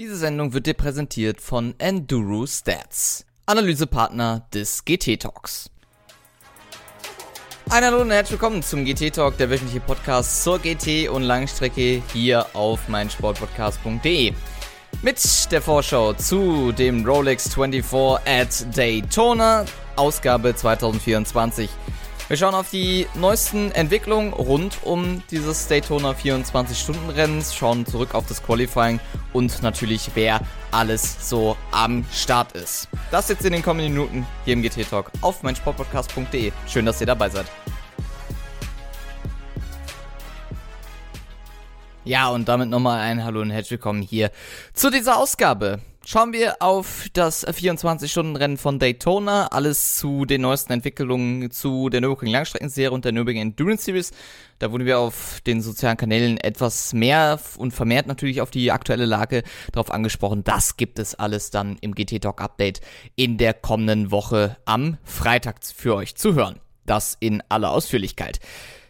Diese Sendung wird dir präsentiert von Enduro Stats, Analysepartner des GT Talks. Ein Hallo und herzlich willkommen zum GT Talk, der wöchentliche Podcast zur GT und Langstrecke hier auf meinsportpodcast.de. Mit der Vorschau zu dem Rolex 24 at Daytona, Ausgabe 2024. Wir schauen auf die neuesten Entwicklungen rund um dieses Daytona 24-Stunden-Rennens, schauen zurück auf das Qualifying und natürlich, wer alles so am Start ist. Das jetzt in den kommenden Minuten hier im GT Talk auf meinsportpodcast.de. Schön, dass ihr dabei seid. Ja, und damit nochmal ein Hallo und herzlich willkommen hier zu dieser Ausgabe. Schauen wir auf das 24-Stunden-Rennen von Daytona. Alles zu den neuesten Entwicklungen zu der Nürburgring Langstreckenserie und der Nürburgring Endurance Series. Da wurden wir auf den sozialen Kanälen etwas mehr und vermehrt natürlich auf die aktuelle Lage darauf angesprochen. Das gibt es alles dann im GT Talk Update in der kommenden Woche am Freitag für euch zu hören. Das in aller Ausführlichkeit.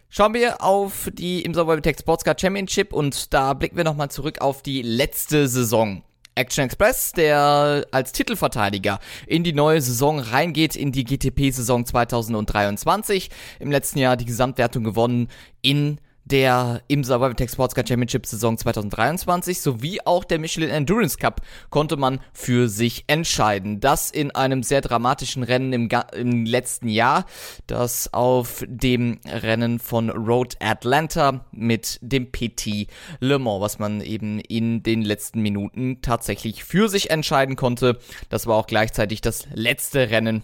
Schauen wir auf die im Survival Tech Sportscar Championship und da blicken wir nochmal zurück auf die letzte Saison. Action Express, der als Titelverteidiger in die neue Saison reingeht, in die GTP-Saison 2023. Im letzten Jahr die Gesamtwertung gewonnen in der im Survival Tech Sports Car Championship Saison 2023 sowie auch der Michelin Endurance Cup konnte man für sich entscheiden. Das in einem sehr dramatischen Rennen im, im letzten Jahr, das auf dem Rennen von Road Atlanta mit dem PT Le Mans, was man eben in den letzten Minuten tatsächlich für sich entscheiden konnte. Das war auch gleichzeitig das letzte Rennen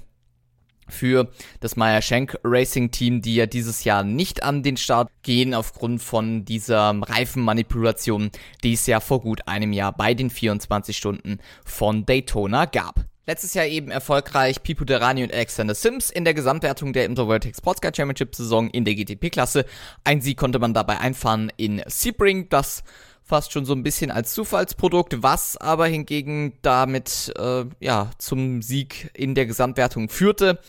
für das Meyer Schenk Racing Team, die ja dieses Jahr nicht an den Start gehen aufgrund von dieser Reifenmanipulation, die es ja vor gut einem Jahr bei den 24 Stunden von Daytona gab. Letztes Jahr eben erfolgreich Pipo Derani und Alexander Sims in der Gesamtwertung der Intervertic Sportscar Championship Saison in der GTP-Klasse. Ein Sieg konnte man dabei einfahren in Sebring, das fast schon so ein bisschen als Zufallsprodukt, was aber hingegen damit äh, ja zum Sieg in der Gesamtwertung führte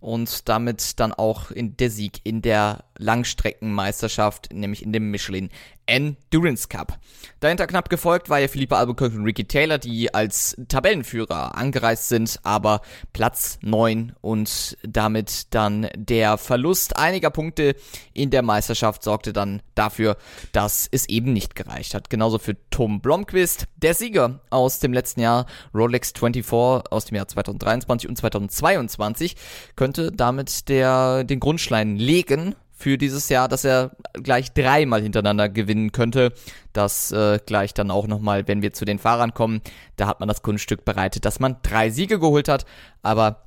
und damit dann auch in der Sieg in der Langstreckenmeisterschaft, nämlich in dem Michelin Endurance Cup. Dahinter knapp gefolgt war ja Philippe Albuquerque und Ricky Taylor, die als Tabellenführer angereist sind, aber Platz 9 und damit dann der Verlust einiger Punkte in der Meisterschaft sorgte dann dafür, dass es eben nicht gereicht hat. Genauso für Tom Blomqvist, der Sieger aus dem letzten Jahr, Rolex 24 aus dem Jahr 2023 und 2022, könnte damit der, den Grundstein legen für dieses Jahr, dass er gleich dreimal hintereinander gewinnen könnte. Das äh, gleich dann auch nochmal, wenn wir zu den Fahrern kommen. Da hat man das Kunststück bereitet, dass man drei Siege geholt hat. Aber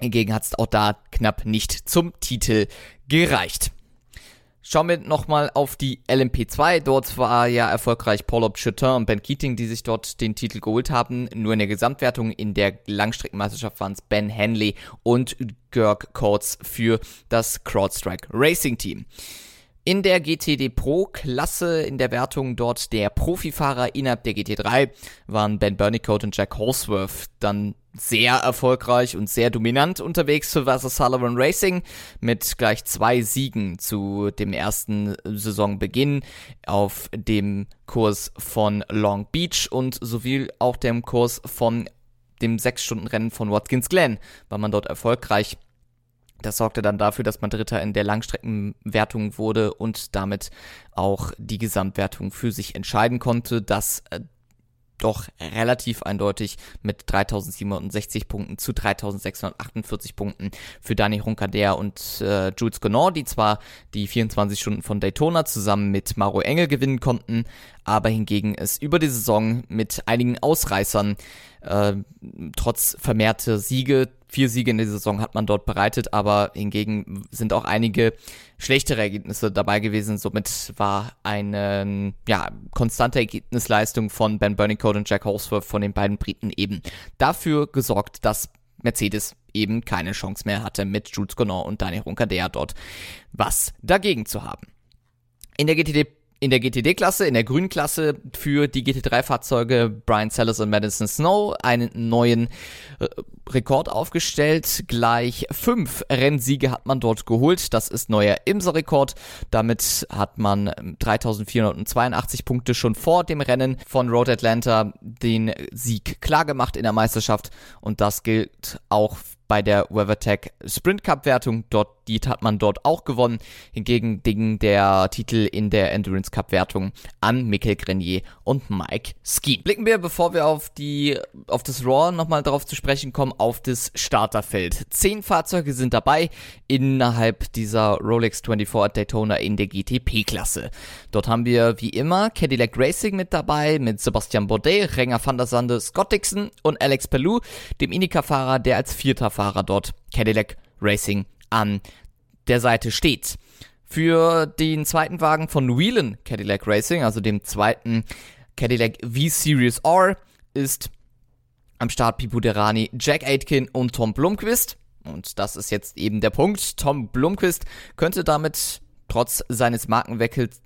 hingegen hat es auch da knapp nicht zum Titel gereicht. Schauen wir nochmal auf die LMP2. Dort war ja erfolgreich Paul Obchutin und Ben Keating, die sich dort den Titel geholt haben. Nur in der Gesamtwertung in der Langstreckenmeisterschaft waren es Ben Henley und Görg Coates für das CrowdStrike Racing Team. In der GTD Pro Klasse in der Wertung dort der Profifahrer innerhalb der GT3 waren Ben Burnicoat und Jack Holsworth dann sehr erfolgreich und sehr dominant unterwegs für Vasser Sullivan Racing mit gleich zwei Siegen zu dem ersten Saisonbeginn auf dem Kurs von Long Beach und sowie auch dem Kurs von dem 6-Stunden-Rennen von Watkins Glen war man dort erfolgreich. Das sorgte dann dafür, dass man Dritter in der Langstreckenwertung wurde und damit auch die Gesamtwertung für sich entscheiden konnte. Das äh, doch relativ eindeutig mit 3760 Punkten zu 3648 Punkten für Dani Roncadere und äh, Jules Gonor, die zwar die 24 Stunden von Daytona zusammen mit Maro Engel gewinnen konnten, aber hingegen es über die Saison mit einigen Ausreißern äh, trotz vermehrter Siege Vier Siege in der Saison hat man dort bereitet, aber hingegen sind auch einige schlechtere Ergebnisse dabei gewesen. Somit war eine ja, konstante Ergebnisleistung von Ben Burnicode und Jack Holsworth von den beiden Briten eben dafür gesorgt, dass Mercedes eben keine Chance mehr hatte, mit Jules Gonon und Daniel Roncadere dort was dagegen zu haben. In der GTD in der GTD-Klasse, in der grünen Klasse für die GT3-Fahrzeuge Brian Sellers und Madison Snow einen neuen äh, Rekord aufgestellt. Gleich fünf Rennsiege hat man dort geholt. Das ist neuer IMSA-Rekord. Damit hat man 3482 Punkte schon vor dem Rennen von Road Atlanta den Sieg klargemacht in der Meisterschaft. Und das gilt auch bei der WeatherTech Sprint Cup Wertung. Dort, die hat man dort auch gewonnen. Hingegen ging der Titel in der Endurance Cup Wertung an Mikkel Grenier und Mike Ski. Blicken wir, bevor wir auf die, auf das Raw nochmal darauf zu sprechen kommen, auf das Starterfeld. Zehn Fahrzeuge sind dabei innerhalb dieser Rolex 24 at Daytona in der GTP-Klasse. Dort haben wir wie immer Cadillac Racing mit dabei, mit Sebastian Bourdais, Renger van der Sande, Scott Dixon und Alex Pelou, dem Indica-Fahrer, der als vierter Fahrer dort Cadillac Racing an der Seite steht. Für den zweiten Wagen von Whelan Cadillac Racing, also dem zweiten Cadillac V-Series R, ist am Start Pipo Derani, Jack Aitken und Tom Blomqvist. Und das ist jetzt eben der Punkt. Tom Blomqvist könnte damit trotz seines Markenwechsels,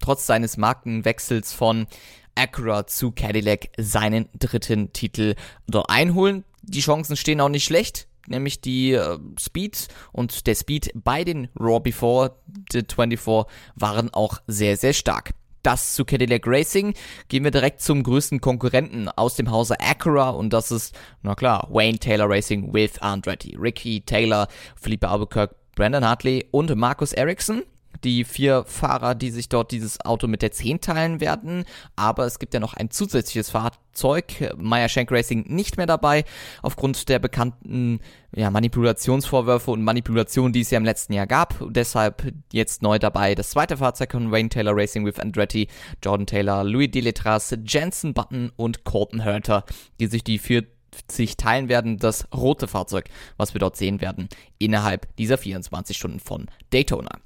trotz seines Markenwechsels von Acura zu Cadillac seinen dritten Titel dort einholen. Die Chancen stehen auch nicht schlecht nämlich die äh, Speed und der Speed bei den Raw Before the 24 waren auch sehr, sehr stark. Das zu Cadillac Racing. Gehen wir direkt zum größten Konkurrenten aus dem Hause Acura und das ist, na klar, Wayne Taylor Racing with Andretti. Ricky Taylor, Felipe Albuquerque, Brandon Hartley und Marcus Ericsson die vier Fahrer, die sich dort dieses Auto mit der 10 teilen werden. Aber es gibt ja noch ein zusätzliches Fahrzeug, Meyer Shank Racing nicht mehr dabei, aufgrund der bekannten ja, Manipulationsvorwürfe und Manipulationen, die es ja im letzten Jahr gab. Deshalb jetzt neu dabei das zweite Fahrzeug von Wayne Taylor Racing with Andretti, Jordan Taylor, Louis Deletras, Jensen Button und Colton Herter, die sich die vier sich teilen werden, das rote Fahrzeug, was wir dort sehen werden, innerhalb dieser 24 Stunden von Daytona.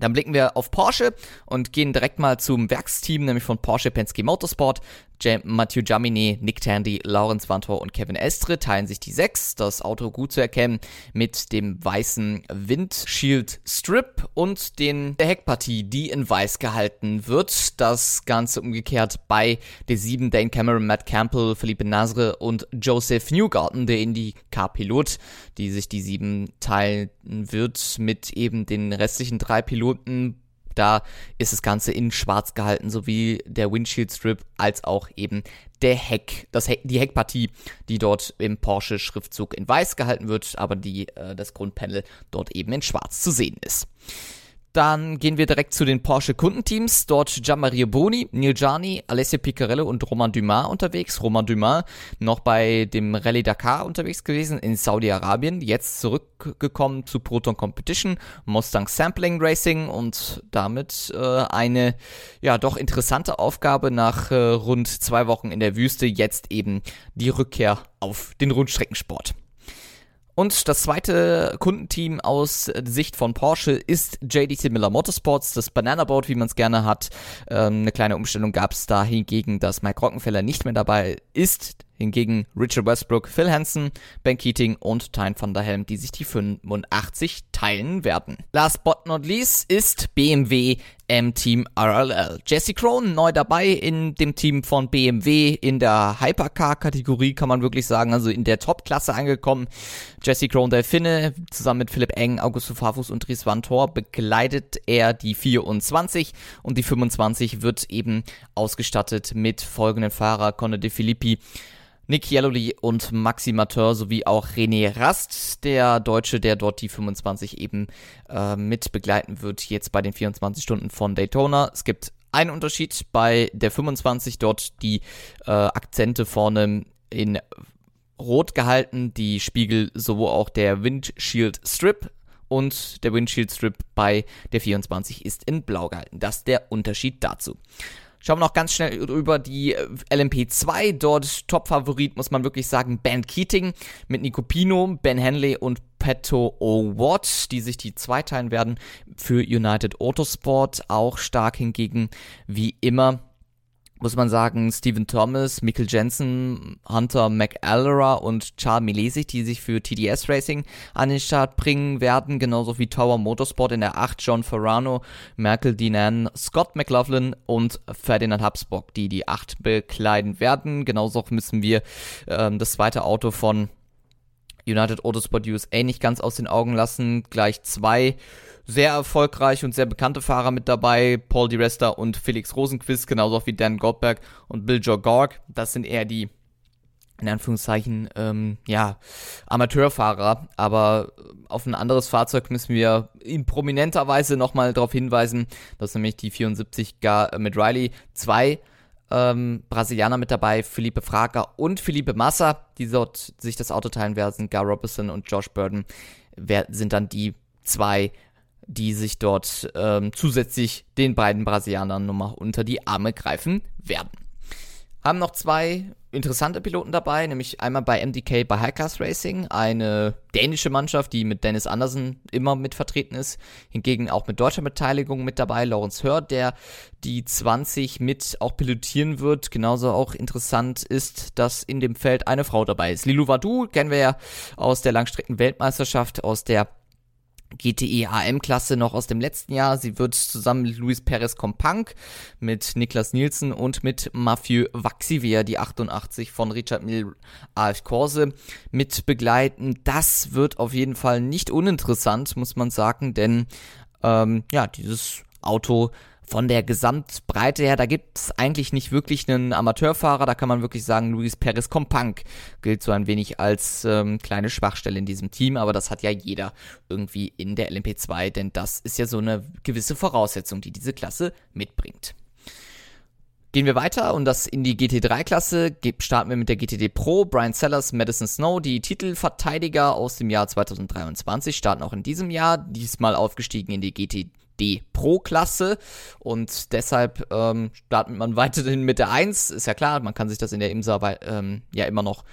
Dann blicken wir auf Porsche und gehen direkt mal zum Werksteam, nämlich von Porsche Penske Motorsport. Jam Mathieu Jamini, Nick Tandy, Lawrence Vantor und Kevin Estre teilen sich die sechs. Das Auto gut zu erkennen mit dem weißen Windshield Strip und den der Heckpartie, die in weiß gehalten wird. Das Ganze umgekehrt bei der sieben Dane Cameron, Matt Campbell, Philippe Nasre und Joseph Newgarden, der Indy-Car-Pilot, die sich die sieben teilen wird mit eben den restlichen drei Piloten da ist das Ganze in schwarz gehalten, sowie der Windshield Strip als auch eben der Heck, das Heck, die Heckpartie, die dort im Porsche Schriftzug in weiß gehalten wird, aber die, äh, das Grundpanel dort eben in schwarz zu sehen ist. Dann gehen wir direkt zu den Porsche Kundenteams. Dort Gianmario Boni, Neil Gianni, Alessio Piccarello und Roman Dumas unterwegs. Roman Dumas noch bei dem Rallye Dakar unterwegs gewesen in Saudi-Arabien. Jetzt zurückgekommen zu Proton Competition, Mustang Sampling Racing und damit äh, eine ja doch interessante Aufgabe nach äh, rund zwei Wochen in der Wüste. Jetzt eben die Rückkehr auf den Rundstreckensport. Und das zweite Kundenteam aus Sicht von Porsche ist JDC Miller Motorsports, das Banana Boat, wie man es gerne hat. Ähm, eine kleine Umstellung gab es da hingegen, dass Mike Rockenfeller nicht mehr dabei ist. Hingegen Richard Westbrook, Phil Hansen, Ben Keating und Tyne van der Helm, die sich die 85 teilen werden. Last but not least ist BMW M Team RLL. Jesse Crone neu dabei in dem Team von BMW in der Hypercar-Kategorie, kann man wirklich sagen, also in der Top-Klasse angekommen. Jesse Crone, der Finne, zusammen mit Philipp Eng, Augusto Farfus und Dries Van Thor begleitet er die 24 und die 25 wird eben ausgestattet mit folgenden Fahrer, Conor De Filippi, Nick Jelloli und Maxi Mateur sowie auch René Rast, der Deutsche, der dort die 25 eben äh, mit begleiten wird, jetzt bei den 24 Stunden von Daytona. Es gibt einen Unterschied bei der 25, dort die äh, Akzente vorne in rot gehalten, die Spiegel sowohl auch der Windshield Strip und der Windshield Strip bei der 24 ist in blau gehalten. Das ist der Unterschied dazu. Schauen wir noch ganz schnell über die äh, LMP2. Dort Top-Favorit, muss man wirklich sagen, Ben Keating mit Nico Pino, Ben Henley und Petto O'Watt, die sich die zweiteilen werden für United Autosport. Auch stark hingegen, wie immer, muss man sagen, Stephen Thomas, Mikkel Jensen, Hunter McAlera und Charles Milesig, die sich für TDS Racing an den Start bringen werden, genauso wie Tower Motorsport in der 8, John Ferrano, Merkel Dinan, Scott McLaughlin und Ferdinand Habsbock, die die 8 bekleiden werden. Genauso müssen wir ähm, das zweite Auto von United Autosport USA nicht ganz aus den Augen lassen. Gleich zwei sehr erfolgreiche und sehr bekannte Fahrer mit dabei. Paul Di Resta und Felix Rosenquist, genauso wie Dan Goldberg und Bill Joe Gorg. Das sind eher die in Anführungszeichen, ähm, ja, Amateurfahrer, aber auf ein anderes Fahrzeug müssen wir in prominenter Weise nochmal darauf hinweisen, dass nämlich die 74 gar mit Riley zwei ähm, Brasilianer mit dabei, Felipe Fraga und Felipe Massa, die dort sich das Auto teilen werden, Gar Robertson und Josh Burden, wer, sind dann die zwei, die sich dort ähm, zusätzlich den beiden Brasilianern nochmal unter die Arme greifen werden. Haben noch zwei interessante Piloten dabei, nämlich einmal bei MDK bei High Class Racing, eine dänische Mannschaft, die mit Dennis Andersen immer mit vertreten ist, hingegen auch mit deutscher Beteiligung mit dabei, Lawrence Hör, der die 20 mit auch pilotieren wird. Genauso auch interessant ist, dass in dem Feld eine Frau dabei ist. Lilou Vadu kennen wir ja aus der Langstrecken-Weltmeisterschaft, aus der GTE AM-Klasse noch aus dem letzten Jahr. Sie wird zusammen mit Luis Perez Compank, mit Niklas Nielsen und mit Mathieu Vaxivier, die 88 von Richard Mill AF Corse, mit begleiten. Das wird auf jeden Fall nicht uninteressant, muss man sagen, denn ähm, ja, dieses Auto von der Gesamtbreite her, da gibt es eigentlich nicht wirklich einen Amateurfahrer. Da kann man wirklich sagen, Luis Perez Compank gilt so ein wenig als ähm, kleine Schwachstelle in diesem Team, aber das hat ja jeder irgendwie in der LMP2, denn das ist ja so eine gewisse Voraussetzung, die diese Klasse mitbringt. Gehen wir weiter und das in die GT3-Klasse. Starten wir mit der GTD Pro. Brian Sellers, Madison Snow, die Titelverteidiger aus dem Jahr 2023, starten auch in diesem Jahr. Diesmal aufgestiegen in die GT D Pro-Klasse und deshalb ähm, startet man weiterhin mit der 1. Ist ja klar, man kann sich das in der IMSA ähm, ja immer noch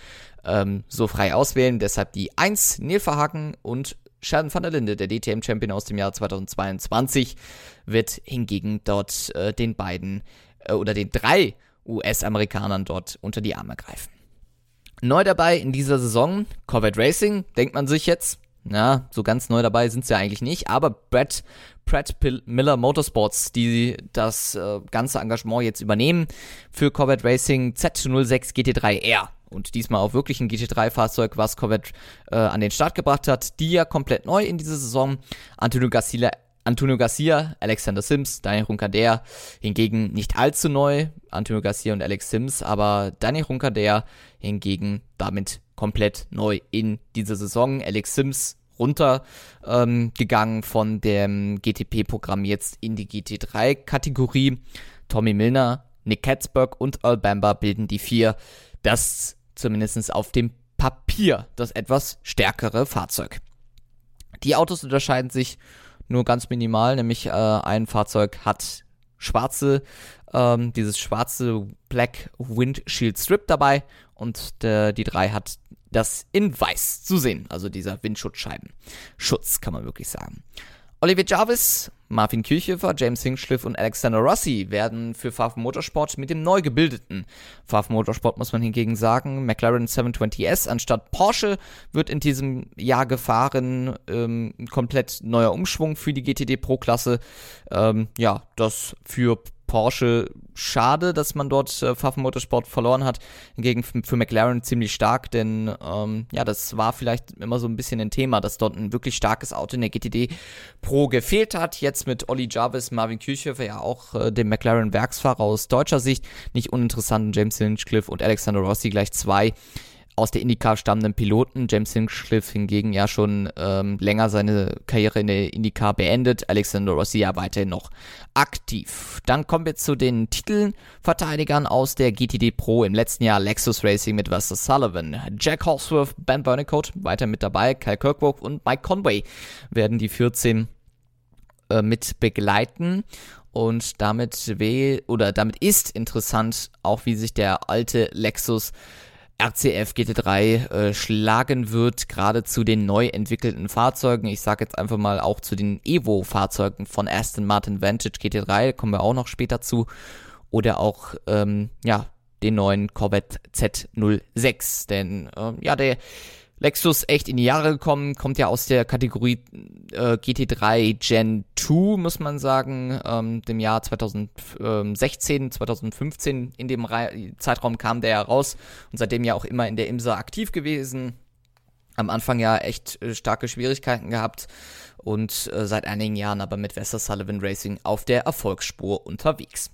ähm, so frei auswählen. Deshalb die 1, Neil Verhaken und Sheldon van der Linde, der DTM-Champion aus dem Jahr 2022, wird hingegen dort äh, den beiden äh, oder den drei US-Amerikanern dort unter die Arme greifen. Neu dabei in dieser Saison Corvette Racing, denkt man sich jetzt, ja, so ganz neu dabei sind sie ja eigentlich nicht, aber Brad, Pratt Miller Motorsports, die das äh, ganze Engagement jetzt übernehmen für Corvette Racing Z06 GT3R. Und diesmal auch wirklich ein GT3-Fahrzeug, was Corvette äh, an den Start gebracht hat. Die ja komplett neu in dieser Saison. Antonio Garcia, Antonio Garcia, Alexander Sims, Daniel Runkader hingegen nicht allzu neu. Antonio Garcia und Alex Sims, aber Daniel Runkader hingegen damit komplett neu in dieser Saison. Alex Sims runtergegangen ähm, von dem GTP-Programm jetzt in die GT3-Kategorie. Tommy Milner, Nick Katzberg und Earl Bamber bilden die vier. Das zumindest auf dem Papier das etwas stärkere Fahrzeug. Die Autos unterscheiden sich nur ganz minimal, nämlich äh, ein Fahrzeug hat schwarze, ähm, dieses schwarze Black Windshield Strip dabei und der, die drei hat das in weiß zu sehen. Also dieser Windschutzscheibenschutz, kann man wirklich sagen. Oliver Jarvis, Marvin Kirchhofer, James Hinchcliffe und Alexander Rossi werden für Faf Motorsport mit dem neu gebildeten Faf Motorsport, muss man hingegen sagen, McLaren 720S anstatt Porsche wird in diesem Jahr gefahren. Ähm, komplett neuer Umschwung für die GTD Pro Klasse. Ähm, ja, das für Porsche schade, dass man dort äh, Pfaffen Motorsport verloren hat. Hingegen für McLaren ziemlich stark, denn ähm, ja, das war vielleicht immer so ein bisschen ein Thema, dass dort ein wirklich starkes Auto in der GTD Pro gefehlt hat. Jetzt mit Olli Jarvis, Marvin Kirchhofer, ja auch äh, dem McLaren Werksfahrer aus deutscher Sicht, nicht uninteressanten James Hinchcliffe und Alexander Rossi gleich zwei aus der IndyCar stammenden Piloten. James Hinchcliffe hingegen ja schon ähm, länger seine Karriere in der IndyCar beendet. Alexander Rossi ja weiterhin noch aktiv. Dann kommen wir zu den Titelverteidigern aus der GTD Pro im letzten Jahr Lexus Racing mit Buster Sullivan. Jack Horsworth, Ben Burnicoat weiter mit dabei, Kyle Kirkwood und Mike Conway werden die 14 äh, mit begleiten. Und damit weh, oder damit ist interessant, auch wie sich der alte Lexus RCF GT3 äh, schlagen wird, gerade zu den neu entwickelten Fahrzeugen. Ich sage jetzt einfach mal auch zu den Evo-Fahrzeugen von Aston Martin Vantage GT3, kommen wir auch noch später zu. oder auch, ähm, ja, den neuen Corvette Z06. Denn, äh, ja, der Lexus echt in die Jahre gekommen, kommt ja aus der Kategorie äh, GT3 Gen 2, muss man sagen, ähm, dem Jahr 2016, 2015 in dem Re Zeitraum kam der ja raus und seitdem ja auch immer in der IMSA aktiv gewesen. Am Anfang ja echt äh, starke Schwierigkeiten gehabt und äh, seit einigen Jahren aber mit Wester Sullivan Racing auf der Erfolgsspur unterwegs.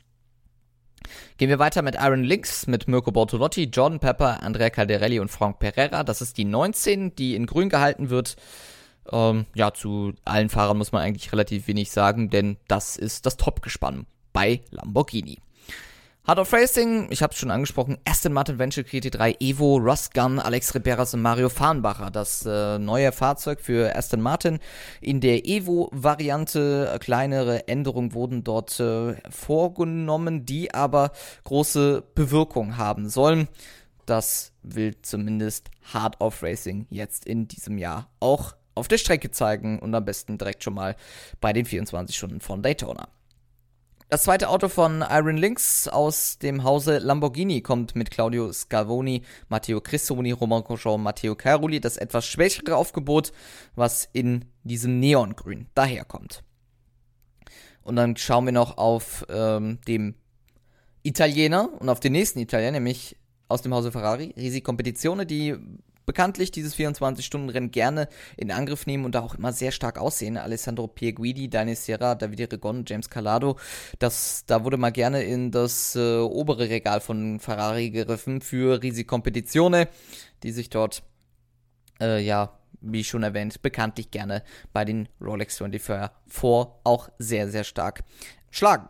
Gehen wir weiter mit Iron Links, mit Mirko Bortolotti, Jordan Pepper, Andrea Calderelli und Frank Pereira. Das ist die 19, die in grün gehalten wird. Ähm, ja, zu allen Fahrern muss man eigentlich relativ wenig sagen, denn das ist das Top-Gespann bei Lamborghini. Hard of Racing, ich habe es schon angesprochen, Aston Martin Venture GT3 Evo, Ross Gunn, Alex Riberas und Mario Farnbacher. Das äh, neue Fahrzeug für Aston Martin in der Evo-Variante. Kleinere Änderungen wurden dort äh, vorgenommen, die aber große Bewirkung haben sollen. Das will zumindest Hard of Racing jetzt in diesem Jahr auch auf der Strecke zeigen und am besten direkt schon mal bei den 24 Stunden von Daytona. Das zweite Auto von Iron Lynx aus dem Hause Lamborghini kommt mit Claudio Scavoni, Matteo Cristoni, Roman Cochon, Matteo Caroli, das etwas schwächere Aufgebot, was in diesem Neongrün daherkommt. Und dann schauen wir noch auf ähm, dem Italiener und auf den nächsten Italiener, nämlich aus dem Hause Ferrari, Risi Competizione, die bekanntlich dieses 24-Stunden-Rennen gerne in Angriff nehmen und da auch immer sehr stark aussehen. Alessandro Pierguidi, Dani Serra, Davide Regon, James Calado, das, da wurde mal gerne in das äh, obere Regal von Ferrari gegriffen für Risi Competizione, die sich dort, äh, ja, wie schon erwähnt, bekanntlich gerne bei den Rolex 24 auch sehr, sehr stark schlagen.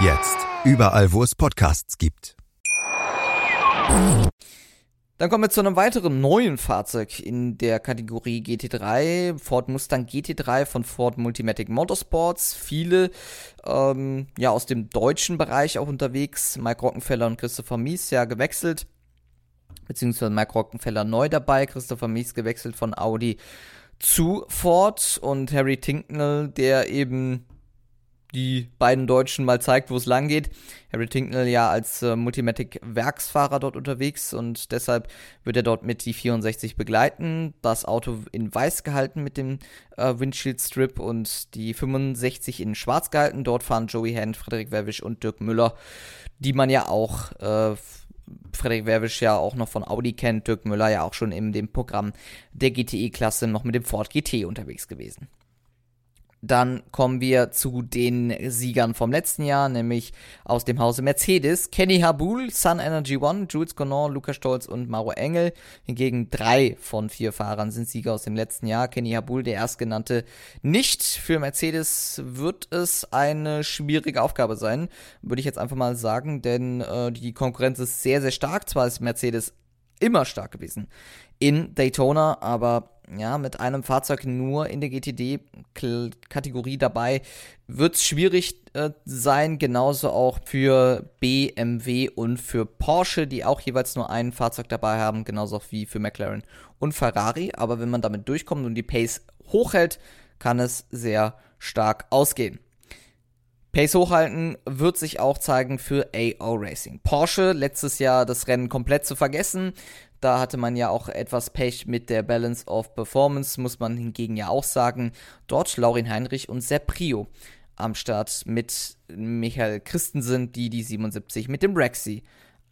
Jetzt. Überall, wo es Podcasts gibt. Dann kommen wir zu einem weiteren neuen Fahrzeug in der Kategorie GT3, Ford Mustang GT3 von Ford Multimatic Motorsports. Viele ähm, ja aus dem deutschen Bereich auch unterwegs. Mike Rockenfeller und Christopher Mies ja gewechselt, beziehungsweise Mike Rockenfeller neu dabei, Christopher Mies gewechselt von Audi zu Ford und Harry Tinknell, der eben die beiden Deutschen mal zeigt, wo es lang geht. Harry Tinknell ja als äh, Multimatic-Werksfahrer dort unterwegs und deshalb wird er dort mit die 64 begleiten. Das Auto in weiß gehalten mit dem äh, Windshield Strip und die 65 in schwarz gehalten. Dort fahren Joey Hand, Frederik Werwisch und Dirk Müller, die man ja auch äh, Frederik Werwisch ja auch noch von Audi kennt, Dirk Müller ja auch schon in dem Programm der GTE-Klasse noch mit dem Ford GT unterwegs gewesen. Dann kommen wir zu den Siegern vom letzten Jahr, nämlich aus dem Hause Mercedes. Kenny Habul, Sun Energy One, Jules Conan, Lukas Stolz und Mauro Engel. Hingegen drei von vier Fahrern sind Sieger aus dem letzten Jahr. Kenny Habul, der erstgenannte, nicht. Für Mercedes wird es eine schwierige Aufgabe sein, würde ich jetzt einfach mal sagen, denn äh, die Konkurrenz ist sehr, sehr stark. Zwar ist Mercedes immer stark gewesen in Daytona, aber ja, mit einem Fahrzeug nur in der GTD-Kategorie dabei, wird es schwierig äh, sein, genauso auch für BMW und für Porsche, die auch jeweils nur ein Fahrzeug dabei haben, genauso wie für McLaren und Ferrari. Aber wenn man damit durchkommt und die Pace hochhält, kann es sehr stark ausgehen. Pace hochhalten wird sich auch zeigen für AO Racing. Porsche letztes Jahr das Rennen komplett zu vergessen. Da hatte man ja auch etwas Pech mit der Balance of Performance, muss man hingegen ja auch sagen. Dort Laurin Heinrich und Sepp Prio am Start mit Michael Christensen, die die 77 mit dem Rexy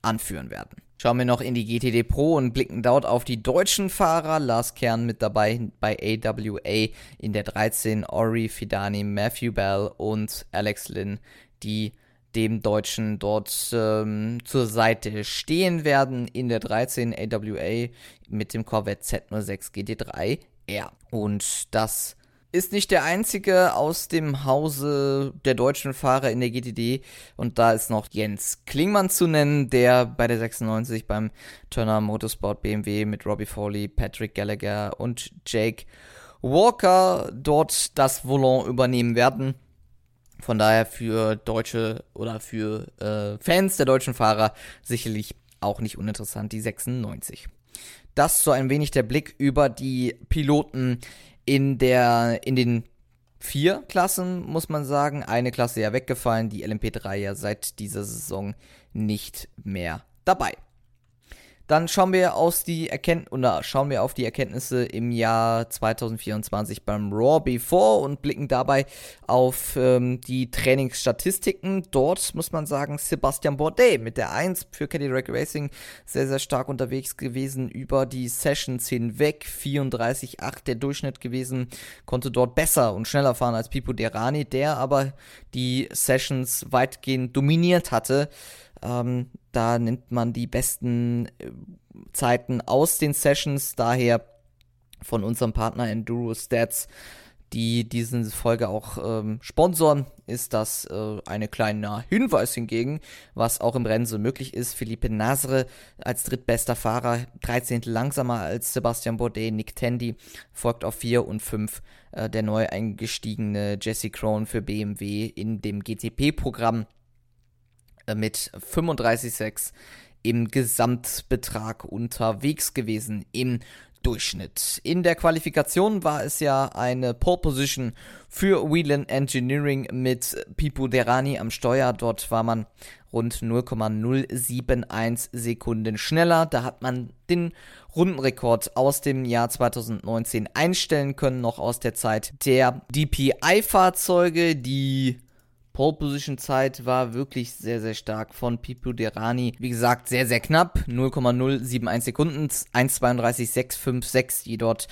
anführen werden. Schauen wir noch in die GTD Pro und blicken dort auf die deutschen Fahrer. Lars Kern mit dabei bei AWA in der 13, Ori Fidani, Matthew Bell und Alex Lynn, die dem Deutschen dort ähm, zur Seite stehen werden in der 13 AWA mit dem Corvette Z06 GT3R. Und das ist nicht der einzige aus dem Hause der deutschen Fahrer in der GTD und da ist noch Jens Klingmann zu nennen, der bei der 96 beim Turner Motorsport BMW mit Robbie Foley, Patrick Gallagher und Jake Walker dort das Volant übernehmen werden. Von daher für deutsche oder für äh, Fans der deutschen Fahrer sicherlich auch nicht uninteressant, die 96. Das so ein wenig der Blick über die Piloten in der, in den vier Klassen, muss man sagen. Eine Klasse ja weggefallen, die LMP3 ja seit dieser Saison nicht mehr dabei. Dann schauen wir aus die Erkennt oder schauen wir auf die Erkenntnisse im Jahr 2024 beim Raw Before und blicken dabei auf ähm, die Trainingsstatistiken. Dort muss man sagen, Sebastian Bourdais mit der 1 für Cadillac Racing sehr, sehr stark unterwegs gewesen über die Sessions hinweg. 34,8 der Durchschnitt gewesen, konnte dort besser und schneller fahren als Pipo Derani, der aber die Sessions weitgehend dominiert hatte. Ähm, da nimmt man die besten äh, Zeiten aus den Sessions, daher von unserem Partner Enduro Stats, die diese Folge auch ähm, sponsoren, ist das äh, ein kleiner Hinweis hingegen, was auch im Rennen so möglich ist. Philippe Nasre als drittbester Fahrer, 13. langsamer als Sebastian Bourdais, Nick Tandy folgt auf 4 und 5 äh, der neu eingestiegene Jesse Crone für BMW in dem GTP-Programm mit 35,6 im Gesamtbetrag unterwegs gewesen im Durchschnitt. In der Qualifikation war es ja eine Pole Position für Whelan Engineering mit Pipo Derani am Steuer. Dort war man rund 0,071 Sekunden schneller. Da hat man den Rundenrekord aus dem Jahr 2019 einstellen können, noch aus der Zeit der DPI-Fahrzeuge, die Pole Position Zeit war wirklich sehr, sehr stark von Pipo Derani. Wie gesagt, sehr, sehr knapp. 0,071 Sekunden. 1,32,656, die dort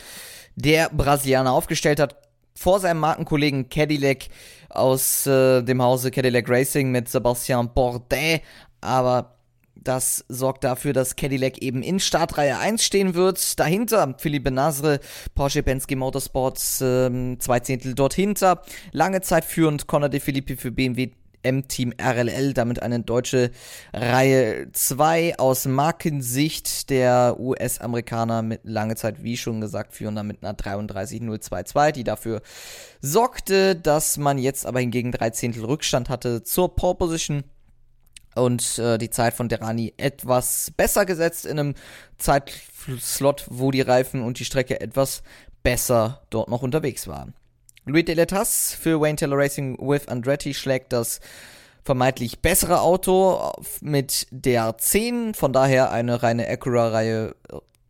der Brasilianer aufgestellt hat. Vor seinem Markenkollegen Cadillac aus äh, dem Hause Cadillac Racing mit Sebastian Bourdais. Aber das sorgt dafür, dass Cadillac eben in Startreihe 1 stehen wird. Dahinter Philippe Nasre, Porsche Penske Motorsports, ähm, zwei Zehntel dort hinter. Lange Zeit führend Conor De Filippi für BMW M-Team RLL, damit eine deutsche Reihe 2 aus Markensicht der US-Amerikaner mit lange Zeit, wie schon gesagt, führender mit einer 33022, die dafür sorgte, dass man jetzt aber hingegen drei Zehntel Rückstand hatte zur Pole Position und äh, die Zeit von Derani etwas besser gesetzt in einem Zeitslot, wo die Reifen und die Strecke etwas besser dort noch unterwegs waren. Louis Deletas für Wayne Taylor Racing with Andretti schlägt das vermeintlich bessere Auto mit der 10, von daher eine reine Acura-Reihe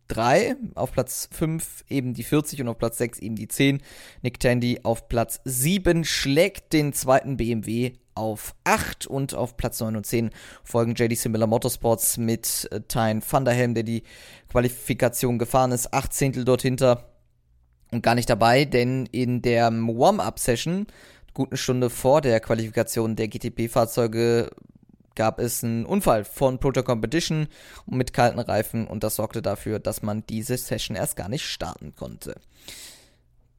3, auf Platz 5 eben die 40 und auf Platz 6 eben die 10. Nick Tandy auf Platz 7 schlägt den zweiten BMW auf 8 und auf Platz 9 und 10 folgen JD Similar Motorsports mit äh, Tyne van der Helm, der die Qualifikation gefahren ist, 8 Zehntel dort hinter und gar nicht dabei, denn in der Warm-Up-Session, guten Stunde vor der Qualifikation der GTP-Fahrzeuge, gab es einen Unfall von Proto Competition mit kalten Reifen und das sorgte dafür, dass man diese Session erst gar nicht starten konnte.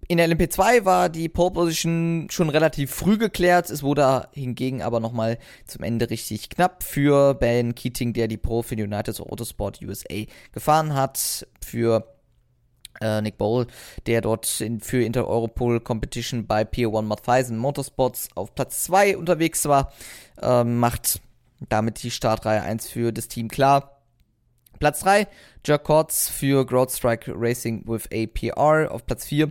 In der LMP2 war die Pole Position schon relativ früh geklärt. Es wurde hingegen aber nochmal zum Ende richtig knapp für Ben Keating, der die Pole für United Autosport USA gefahren hat. Für äh, Nick Bowl, der dort in, für Inter-Europol Competition bei Pier 1 Matthiesen Motorsports auf Platz 2 unterwegs war, äh, macht damit die Startreihe 1 für das Team klar. Platz 3, Jack Kotz für Growth Strike Racing with APR auf Platz 4.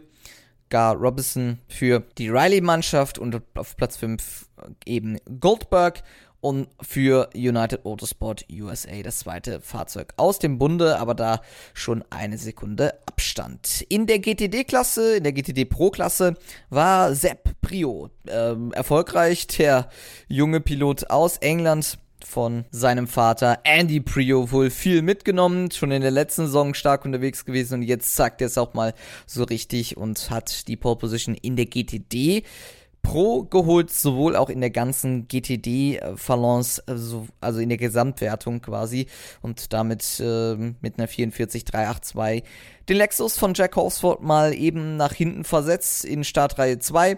Gar Robinson für die Riley-Mannschaft und auf Platz 5 eben Goldberg und für United Autosport USA das zweite Fahrzeug aus dem Bunde, aber da schon eine Sekunde Abstand. In der GTD-Klasse, in der GTD Pro-Klasse war Sepp Prio ähm, erfolgreich, der junge Pilot aus England von seinem Vater Andy Prio wohl viel mitgenommen, schon in der letzten Saison stark unterwegs gewesen und jetzt zeigt er es auch mal so richtig und hat die Pole Position in der GTD Pro geholt, sowohl auch in der ganzen GTD-Balance, also, also in der Gesamtwertung quasi und damit äh, mit einer 44.382 den Lexus von Jack Horsford mal eben nach hinten versetzt in Startreihe 2.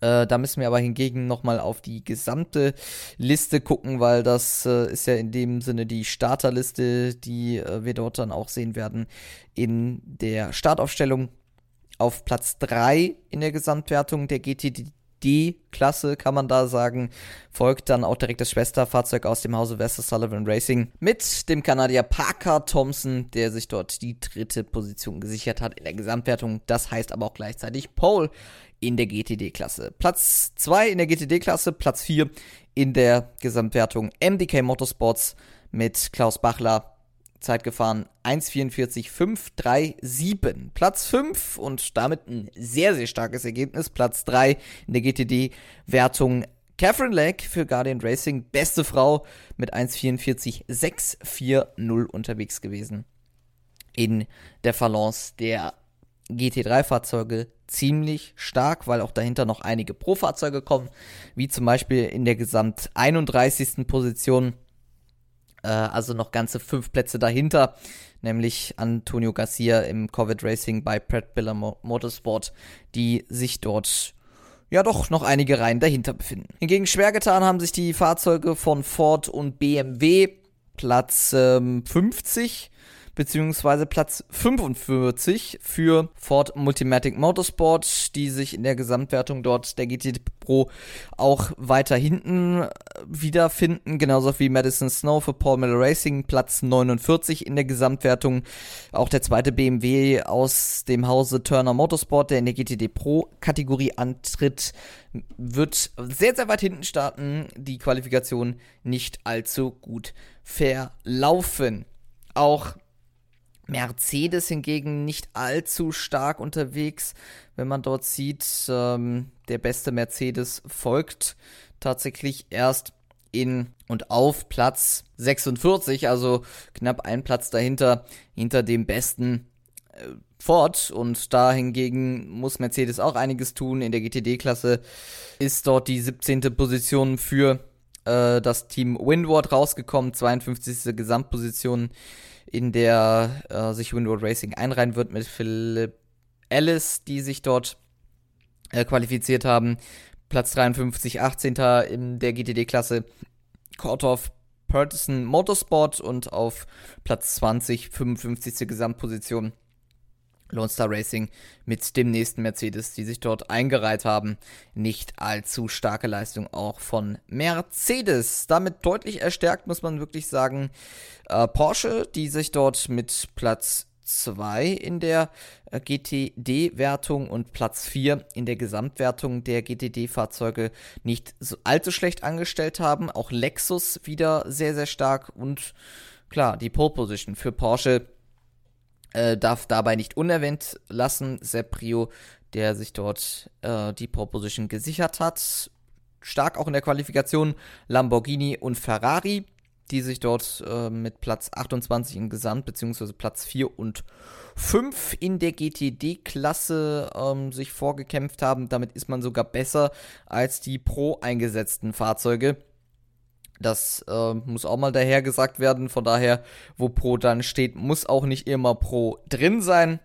Äh, da müssen wir aber hingegen nochmal auf die gesamte Liste gucken, weil das äh, ist ja in dem Sinne die Starterliste, die äh, wir dort dann auch sehen werden in der Startaufstellung. Auf Platz 3 in der Gesamtwertung der GTD-Klasse, kann man da sagen. Folgt dann auch direkt das Schwesterfahrzeug aus dem Hause Wester Sullivan Racing mit dem Kanadier Parker Thompson, der sich dort die dritte Position gesichert hat in der Gesamtwertung. Das heißt aber auch gleichzeitig Pole in der GTD-Klasse. Platz 2 in der GTD-Klasse, Platz 4 in der Gesamtwertung MDK Motorsports mit Klaus Bachler Zeit gefahren 1,44,537. Platz 5 und damit ein sehr, sehr starkes Ergebnis. Platz 3 in der GTD-Wertung. Catherine Legg für Guardian Racing, beste Frau mit 1,44,640 unterwegs gewesen. In der Balance der GT3-Fahrzeuge ziemlich stark, weil auch dahinter noch einige Pro-Fahrzeuge kommen, wie zum Beispiel in der Gesamt 31. Position also noch ganze fünf Plätze dahinter, nämlich Antonio Garcia im Corvette Racing bei Pratt Biller Motorsport, die sich dort ja doch noch einige Reihen dahinter befinden. Hingegen schwer getan haben sich die Fahrzeuge von Ford und BMW. Platz ähm, 50 beziehungsweise Platz 45 für Ford Multimatic Motorsport, die sich in der Gesamtwertung dort der GT Pro auch weiter hinten äh, wiederfinden, genauso wie Madison Snow für Paul Miller Racing, Platz 49 in der Gesamtwertung. Auch der zweite BMW aus dem Hause Turner Motorsport, der in der GTD Pro Kategorie antritt, wird sehr, sehr weit hinten starten, die Qualifikation nicht allzu gut verlaufen. Auch Mercedes hingegen nicht allzu stark unterwegs. Wenn man dort sieht, ähm, der beste Mercedes folgt tatsächlich erst in und auf Platz 46, also knapp ein Platz dahinter, hinter dem besten äh, Ford. Und da hingegen muss Mercedes auch einiges tun. In der GTD-Klasse ist dort die 17. Position für äh, das Team Windward rausgekommen, 52. Gesamtposition in der äh, sich Windward Racing einreihen wird mit Philip Ellis, die sich dort äh, qualifiziert haben. Platz 53, 18. in der GTD-Klasse Korthoff Purtison Motorsport und auf Platz 20, 55. Gesamtposition Lone Star Racing mit dem nächsten Mercedes, die sich dort eingereiht haben. Nicht allzu starke Leistung auch von Mercedes. Damit deutlich erstärkt, muss man wirklich sagen. Äh, Porsche, die sich dort mit Platz 2 in der äh, GTD-Wertung und Platz 4 in der Gesamtwertung der GTD-Fahrzeuge nicht so allzu schlecht angestellt haben. Auch Lexus wieder sehr, sehr stark und klar, die Pole Position für Porsche äh, darf dabei nicht unerwähnt lassen. Seprio, der sich dort äh, die Proposition gesichert hat. Stark auch in der Qualifikation Lamborghini und Ferrari, die sich dort äh, mit Platz 28 im Gesamt, beziehungsweise Platz 4 und 5 in der GTD-Klasse ähm, sich vorgekämpft haben. Damit ist man sogar besser als die Pro eingesetzten Fahrzeuge. Das äh, muss auch mal daher gesagt werden. Von daher, wo Pro dann steht, muss auch nicht immer Pro drin sein.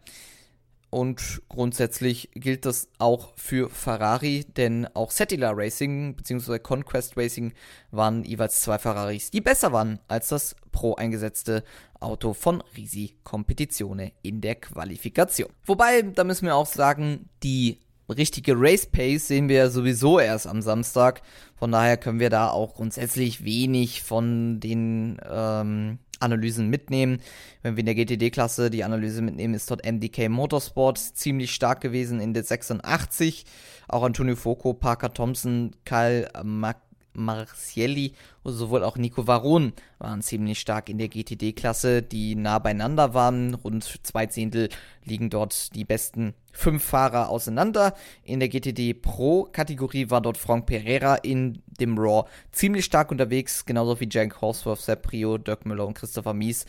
Und grundsätzlich gilt das auch für Ferrari, denn auch Settler Racing bzw. Conquest Racing waren jeweils zwei Ferraris, die besser waren als das Pro eingesetzte Auto von Risi Competizione in der Qualifikation. Wobei, da müssen wir auch sagen, die richtige Race Pace sehen wir ja sowieso erst am Samstag. Von daher können wir da auch grundsätzlich wenig von den ähm, Analysen mitnehmen. Wenn wir in der GTD-Klasse die Analyse mitnehmen, ist dort MDK Motorsport ziemlich stark gewesen in der 86. Auch Antonio Foco, Parker Thompson, Kyle Mac Marcielli sowohl auch Nico Varon waren ziemlich stark in der GTD-Klasse, die nah beieinander waren. Rund zwei Zehntel liegen dort die besten fünf Fahrer auseinander. In der GTD Pro-Kategorie war dort Frank Pereira in dem Raw ziemlich stark unterwegs, genauso wie Jank Horsworth, Sepp Prio, Dirk Müller und Christopher Mies.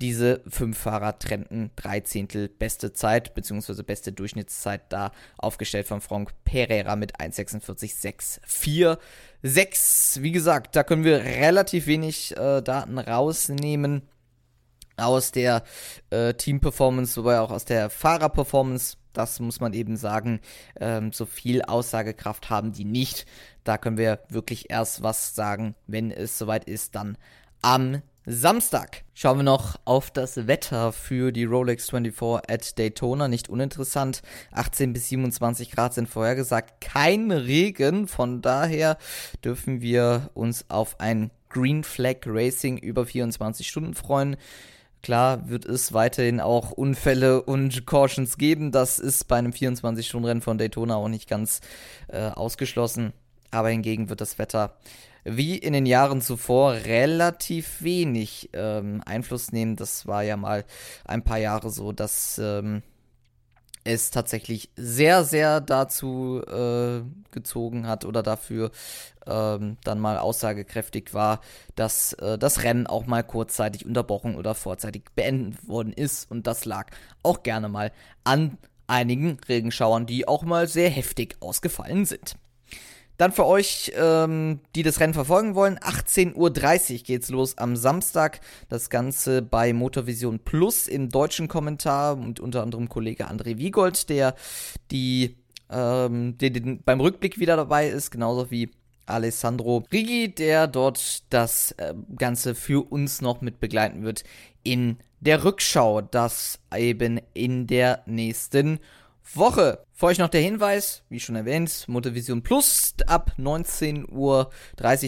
Diese fünf Fahrer trennten drei Zehntel beste Zeit bzw. beste Durchschnittszeit da aufgestellt von Frank Pereira mit 1,46,646. Wie gesagt, da können wir relativ wenig äh, Daten rausnehmen aus der äh, Team-Performance, wobei auch aus der Fahrer-Performance. Das muss man eben sagen. Ähm, so viel Aussagekraft haben die nicht. Da können wir wirklich erst was sagen, wenn es soweit ist, dann am Samstag schauen wir noch auf das Wetter für die Rolex 24 at Daytona. Nicht uninteressant. 18 bis 27 Grad sind vorhergesagt. Kein Regen. Von daher dürfen wir uns auf ein Green Flag Racing über 24 Stunden freuen. Klar wird es weiterhin auch Unfälle und Cautions geben. Das ist bei einem 24-Stunden-Rennen von Daytona auch nicht ganz äh, ausgeschlossen. Aber hingegen wird das Wetter wie in den Jahren zuvor relativ wenig ähm, Einfluss nehmen. Das war ja mal ein paar Jahre so, dass ähm, es tatsächlich sehr, sehr dazu äh, gezogen hat oder dafür ähm, dann mal aussagekräftig war, dass äh, das Rennen auch mal kurzzeitig unterbrochen oder vorzeitig beendet worden ist. Und das lag auch gerne mal an einigen Regenschauern, die auch mal sehr heftig ausgefallen sind. Dann für euch, ähm, die das Rennen verfolgen wollen, 18.30 Uhr geht's los am Samstag. Das Ganze bei Motorvision Plus im deutschen Kommentar und unter anderem Kollege André Wiegold, der die ähm, der, der beim Rückblick wieder dabei ist, genauso wie Alessandro Rigi, der dort das äh, Ganze für uns noch mit begleiten wird in der Rückschau, das eben in der nächsten Woche. Für euch noch der Hinweis, wie schon erwähnt, Motorvision Plus ab 19.30 Uhr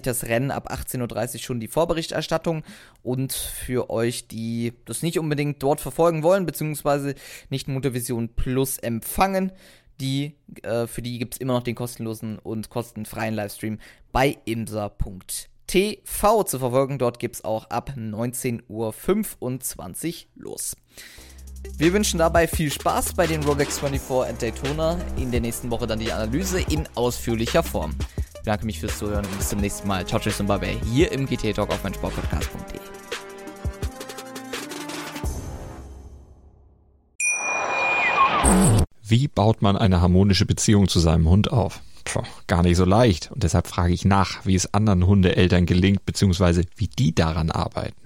das Rennen, ab 18.30 Uhr schon die Vorberichterstattung. Und für euch, die das nicht unbedingt dort verfolgen wollen, beziehungsweise nicht Motorvision Plus empfangen, die, äh, für die gibt es immer noch den kostenlosen und kostenfreien Livestream bei imsa.tv zu verfolgen. Dort gibt es auch ab 19.25 Uhr los. Wir wünschen dabei viel Spaß bei den Rolex 24 at Daytona. In der nächsten Woche dann die Analyse in ausführlicher Form. Ich bedanke mich fürs Zuhören und bis zum nächsten Mal. Ciao, tschüss und bye bye. Hier im GT Talk auf meinsportpodcast.de. Wie baut man eine harmonische Beziehung zu seinem Hund auf? Puh, gar nicht so leicht. Und deshalb frage ich nach, wie es anderen Hundeeltern gelingt, beziehungsweise wie die daran arbeiten.